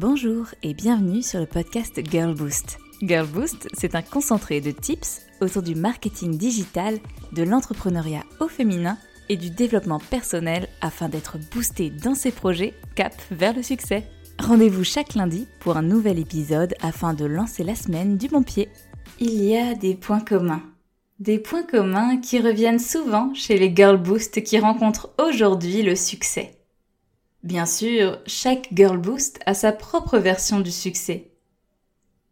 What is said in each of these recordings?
Bonjour et bienvenue sur le podcast Girl Boost. Girl Boost, c'est un concentré de tips autour du marketing digital, de l'entrepreneuriat au féminin et du développement personnel afin d'être boosté dans ses projets cap vers le succès. Rendez-vous chaque lundi pour un nouvel épisode afin de lancer la semaine du bon pied. Il y a des points communs. Des points communs qui reviennent souvent chez les Girl Boost qui rencontrent aujourd'hui le succès. Bien sûr, chaque Girl Boost a sa propre version du succès.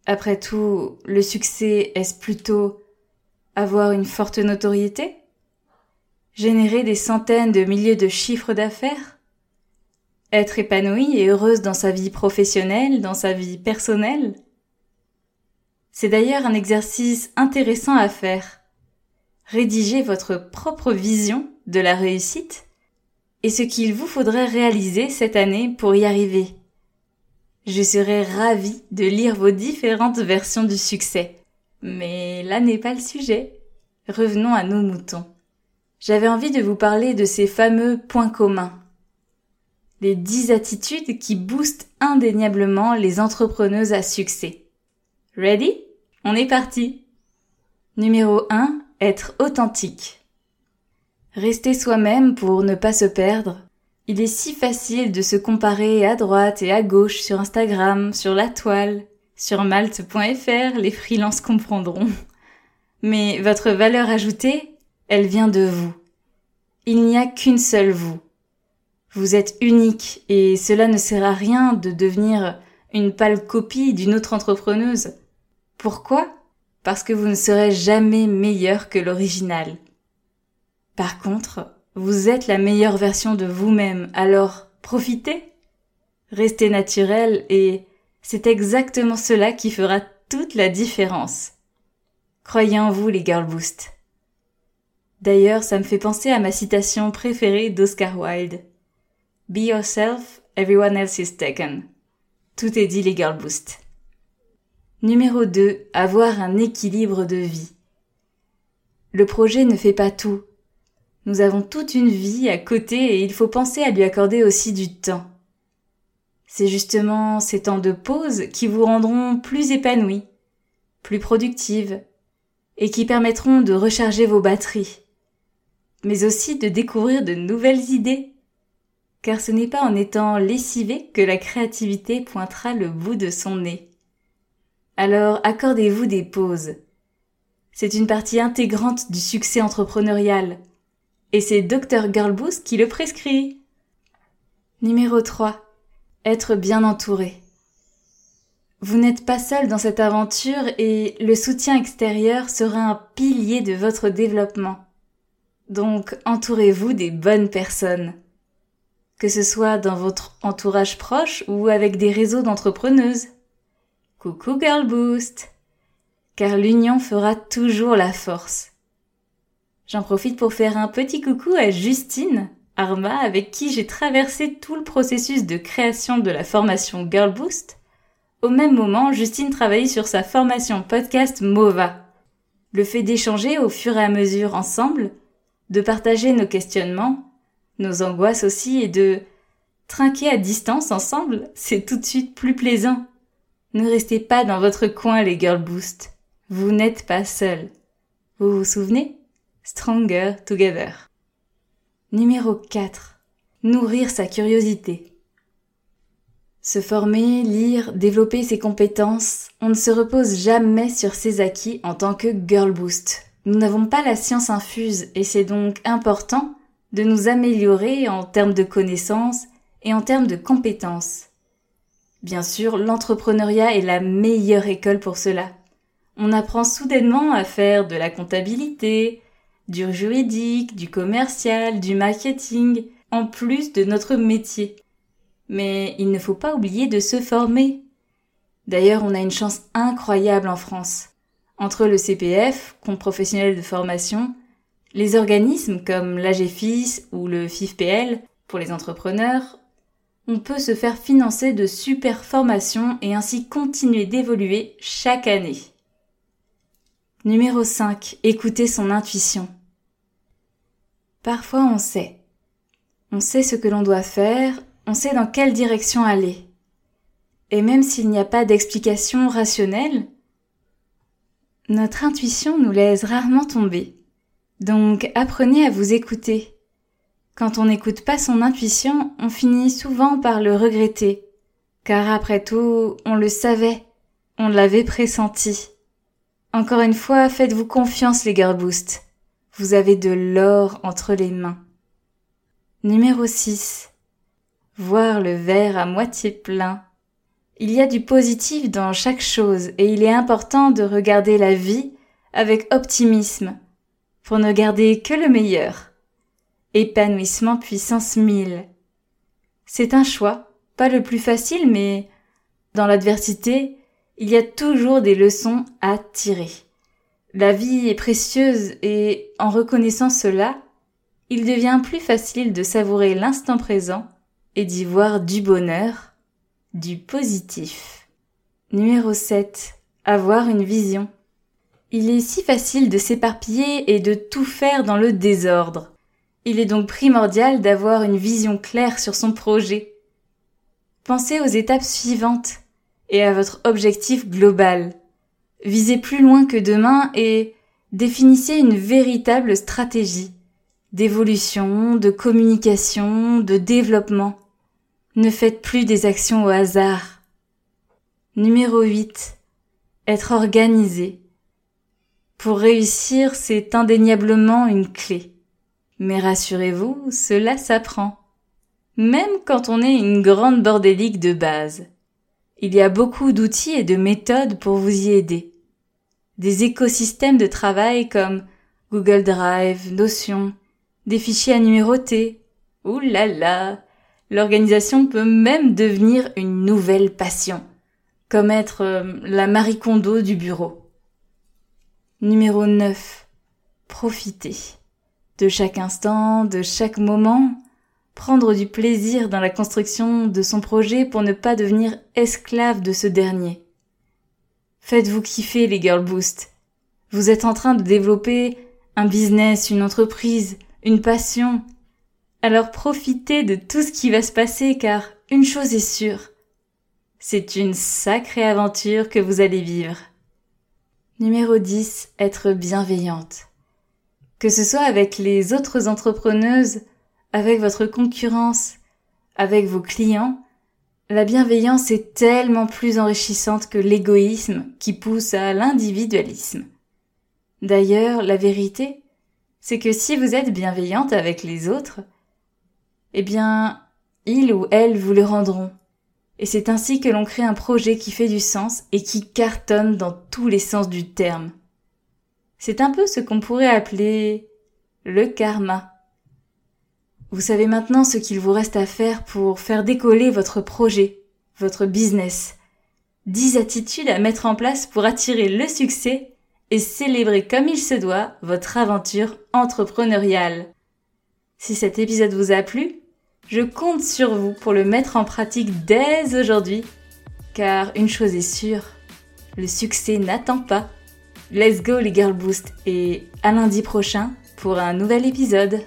Après tout, le succès est-ce plutôt avoir une forte notoriété? Générer des centaines de milliers de chiffres d'affaires? Être épanouie et heureuse dans sa vie professionnelle, dans sa vie personnelle? C'est d'ailleurs un exercice intéressant à faire. Rédigez votre propre vision de la réussite et ce qu'il vous faudrait réaliser cette année pour y arriver. Je serais ravie de lire vos différentes versions du succès. Mais là n'est pas le sujet. Revenons à nos moutons. J'avais envie de vous parler de ces fameux points communs. Les dix attitudes qui boostent indéniablement les entrepreneuses à succès. Ready? On est parti! Numéro 1. Être authentique. Rester soi-même pour ne pas se perdre. Il est si facile de se comparer à droite et à gauche sur Instagram, sur la toile, sur malte.fr, les freelances comprendront. Mais votre valeur ajoutée, elle vient de vous. Il n'y a qu'une seule vous. Vous êtes unique et cela ne sert à rien de devenir une pâle copie d'une autre entrepreneuse. Pourquoi? Parce que vous ne serez jamais meilleur que l'original. Par contre, vous êtes la meilleure version de vous-même, alors profitez. Restez naturel et c'est exactement cela qui fera toute la différence. Croyez en vous les Girl Boost. D'ailleurs, ça me fait penser à ma citation préférée d'Oscar Wilde. Be yourself, everyone else is taken. Tout est dit les Girl Boost. Numéro 2. Avoir un équilibre de vie. Le projet ne fait pas tout, nous avons toute une vie à côté et il faut penser à lui accorder aussi du temps. C'est justement ces temps de pause qui vous rendront plus épanouis, plus productives, et qui permettront de recharger vos batteries, mais aussi de découvrir de nouvelles idées. Car ce n'est pas en étant lessivé que la créativité pointera le bout de son nez. Alors accordez-vous des pauses. C'est une partie intégrante du succès entrepreneurial. Et c'est Dr Girlboost qui le prescrit. Numéro 3. Être bien entouré. Vous n'êtes pas seul dans cette aventure et le soutien extérieur sera un pilier de votre développement. Donc entourez-vous des bonnes personnes. Que ce soit dans votre entourage proche ou avec des réseaux d'entrepreneuses. Coucou Girl Boost. Car l'union fera toujours la force. J'en profite pour faire un petit coucou à Justine Arma avec qui j'ai traversé tout le processus de création de la formation Girl Boost. Au même moment, Justine travaillait sur sa formation podcast MOVA. Le fait d'échanger au fur et à mesure ensemble, de partager nos questionnements, nos angoisses aussi et de trinquer à distance ensemble, c'est tout de suite plus plaisant. Ne restez pas dans votre coin les Girl Boost. Vous n'êtes pas seuls. Vous vous souvenez? Stronger Together. Numéro 4. Nourrir sa curiosité. Se former, lire, développer ses compétences, on ne se repose jamais sur ses acquis en tant que Girl Boost. Nous n'avons pas la science infuse et c'est donc important de nous améliorer en termes de connaissances et en termes de compétences. Bien sûr, l'entrepreneuriat est la meilleure école pour cela. On apprend soudainement à faire de la comptabilité, du juridique, du commercial, du marketing, en plus de notre métier. Mais il ne faut pas oublier de se former. D'ailleurs, on a une chance incroyable en France. Entre le CPF, compte professionnel de formation, les organismes comme l'AGFIS ou le FIFPL pour les entrepreneurs, on peut se faire financer de super formations et ainsi continuer d'évoluer chaque année. Numéro 5. Écouter son intuition. Parfois on sait. On sait ce que l'on doit faire, on sait dans quelle direction aller. Et même s'il n'y a pas d'explication rationnelle, notre intuition nous laisse rarement tomber. Donc apprenez à vous écouter. Quand on n'écoute pas son intuition, on finit souvent par le regretter. Car après tout, on le savait, on l'avait pressenti. Encore une fois, faites-vous confiance les Girl Boost. Vous avez de l'or entre les mains. Numéro 6. Voir le verre à moitié plein. Il y a du positif dans chaque chose et il est important de regarder la vie avec optimisme pour ne garder que le meilleur. Épanouissement puissance 1000. C'est un choix, pas le plus facile mais dans l'adversité, il y a toujours des leçons à tirer. La vie est précieuse et en reconnaissant cela, il devient plus facile de savourer l'instant présent et d'y voir du bonheur, du positif. Numéro 7. Avoir une vision. Il est si facile de s'éparpiller et de tout faire dans le désordre. Il est donc primordial d'avoir une vision claire sur son projet. Pensez aux étapes suivantes et à votre objectif global. Visez plus loin que demain et définissez une véritable stratégie d'évolution, de communication, de développement. Ne faites plus des actions au hasard. Numéro 8. Être organisé. Pour réussir, c'est indéniablement une clé. Mais rassurez-vous, cela s'apprend. Même quand on est une grande bordélique de base. Il y a beaucoup d'outils et de méthodes pour vous y aider. Des écosystèmes de travail comme Google Drive, Notion, des fichiers à numéroter. Ouh là là! L'organisation peut même devenir une nouvelle passion, comme être euh, la Marie Kondo du bureau. Numéro 9. Profiter. De chaque instant, de chaque moment, prendre du plaisir dans la construction de son projet pour ne pas devenir esclave de ce dernier. Faites-vous kiffer les Girl Boost. Vous êtes en train de développer un business, une entreprise, une passion. Alors profitez de tout ce qui va se passer car une chose est sûre. C'est une sacrée aventure que vous allez vivre. Numéro 10. Être bienveillante. Que ce soit avec les autres entrepreneuses, avec votre concurrence, avec vos clients, la bienveillance est tellement plus enrichissante que l'égoïsme qui pousse à l'individualisme. D'ailleurs, la vérité, c'est que si vous êtes bienveillante avec les autres, eh bien, ils ou elles vous le rendront. Et c'est ainsi que l'on crée un projet qui fait du sens et qui cartonne dans tous les sens du terme. C'est un peu ce qu'on pourrait appeler le karma. Vous savez maintenant ce qu'il vous reste à faire pour faire décoller votre projet, votre business. Dix attitudes à mettre en place pour attirer le succès et célébrer comme il se doit votre aventure entrepreneuriale. Si cet épisode vous a plu, je compte sur vous pour le mettre en pratique dès aujourd'hui, car une chose est sûre, le succès n'attend pas. Let's go les Girl Boost et à lundi prochain pour un nouvel épisode.